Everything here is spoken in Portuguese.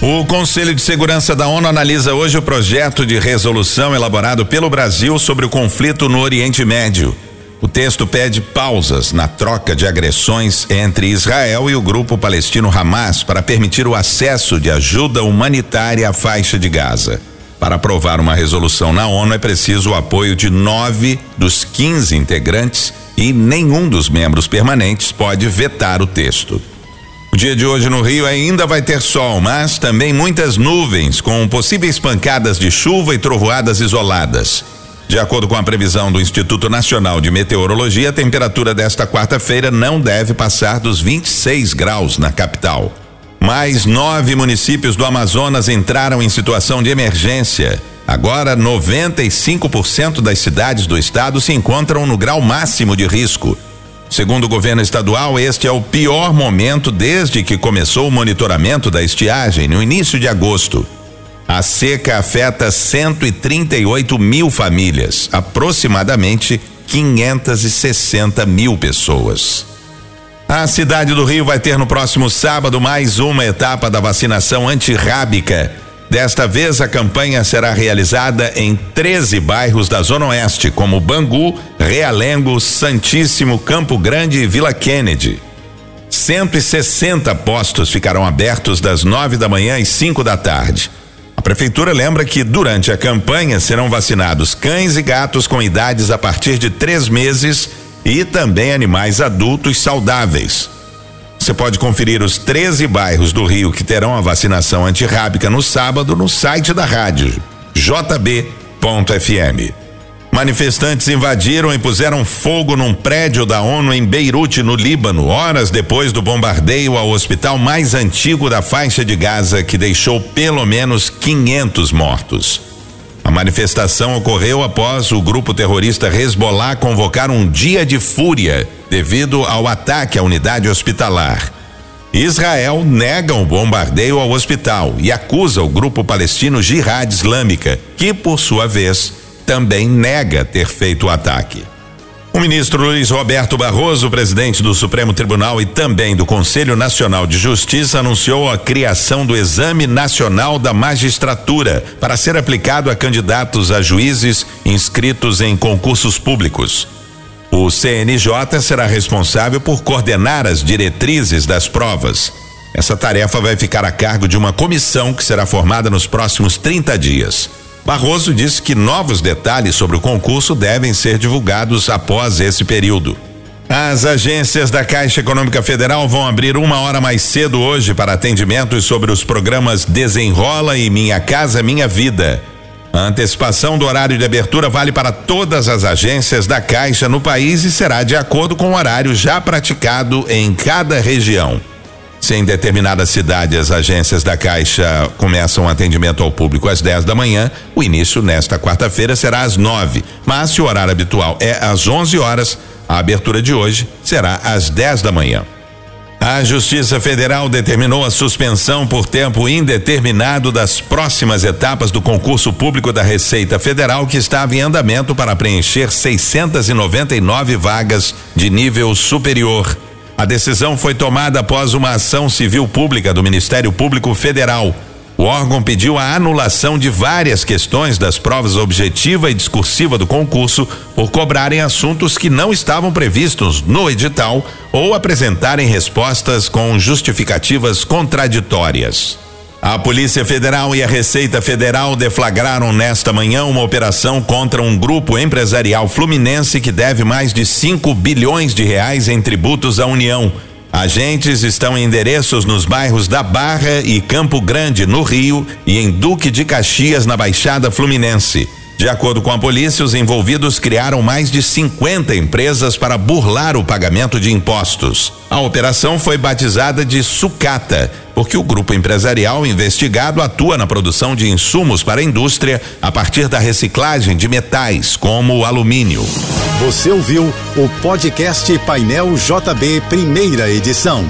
O Conselho de Segurança da ONU analisa hoje o projeto de resolução elaborado pelo Brasil sobre o conflito no Oriente Médio. O texto pede pausas na troca de agressões entre Israel e o grupo palestino Hamas para permitir o acesso de ajuda humanitária à faixa de Gaza. Para aprovar uma resolução na ONU é preciso o apoio de nove dos 15 integrantes e nenhum dos membros permanentes pode vetar o texto. Dia de hoje no Rio ainda vai ter sol, mas também muitas nuvens, com possíveis pancadas de chuva e trovoadas isoladas. De acordo com a previsão do Instituto Nacional de Meteorologia, a temperatura desta quarta-feira não deve passar dos 26 graus na capital. Mais nove municípios do Amazonas entraram em situação de emergência. Agora, 95% das cidades do estado se encontram no grau máximo de risco. Segundo o governo estadual, este é o pior momento desde que começou o monitoramento da estiagem no início de agosto. A seca afeta 138 mil famílias, aproximadamente 560 mil pessoas. A cidade do Rio vai ter no próximo sábado mais uma etapa da vacinação antirrábica Desta vez, a campanha será realizada em 13 bairros da Zona Oeste, como Bangu, Realengo, Santíssimo, Campo Grande e Vila Kennedy. 160 postos ficarão abertos das 9 da manhã às 5 da tarde. A prefeitura lembra que durante a campanha serão vacinados cães e gatos com idades a partir de três meses e também animais adultos saudáveis. Você pode conferir os 13 bairros do Rio que terão a vacinação antirrábica no sábado no site da rádio jb.fm. Manifestantes invadiram e puseram fogo num prédio da ONU em Beirute, no Líbano, horas depois do bombardeio ao hospital mais antigo da faixa de Gaza, que deixou pelo menos 500 mortos. A manifestação ocorreu após o grupo terrorista Hezbollah convocar um dia de fúria devido ao ataque à unidade hospitalar. Israel nega o um bombardeio ao hospital e acusa o grupo palestino Jihad Islâmica, que, por sua vez, também nega ter feito o ataque. O ministro Luiz Roberto Barroso, presidente do Supremo Tribunal e também do Conselho Nacional de Justiça, anunciou a criação do Exame Nacional da Magistratura para ser aplicado a candidatos a juízes inscritos em concursos públicos. O CNJ será responsável por coordenar as diretrizes das provas. Essa tarefa vai ficar a cargo de uma comissão que será formada nos próximos 30 dias. Barroso disse que novos detalhes sobre o concurso devem ser divulgados após esse período. As agências da Caixa Econômica Federal vão abrir uma hora mais cedo hoje para atendimentos sobre os programas Desenrola e Minha Casa Minha Vida. A antecipação do horário de abertura vale para todas as agências da Caixa no país e será de acordo com o horário já praticado em cada região. Se em determinada cidade as agências da Caixa começam o atendimento ao público às 10 da manhã, o início nesta quarta-feira será às 9. Mas se o horário habitual é às 11 horas, a abertura de hoje será às 10 da manhã. A Justiça Federal determinou a suspensão por tempo indeterminado das próximas etapas do concurso público da Receita Federal que estava em andamento para preencher 699 vagas de nível superior. A decisão foi tomada após uma ação civil pública do Ministério Público Federal. O órgão pediu a anulação de várias questões das provas objetiva e discursiva do concurso por cobrarem assuntos que não estavam previstos no edital ou apresentarem respostas com justificativas contraditórias. A Polícia Federal e a Receita Federal deflagraram nesta manhã uma operação contra um grupo empresarial fluminense que deve mais de 5 bilhões de reais em tributos à União. Agentes estão em endereços nos bairros da Barra e Campo Grande, no Rio, e em Duque de Caxias, na Baixada Fluminense. De acordo com a polícia, os envolvidos criaram mais de 50 empresas para burlar o pagamento de impostos. A operação foi batizada de sucata, porque o grupo empresarial investigado atua na produção de insumos para a indústria a partir da reciclagem de metais, como o alumínio. Você ouviu o podcast Painel JB, primeira edição.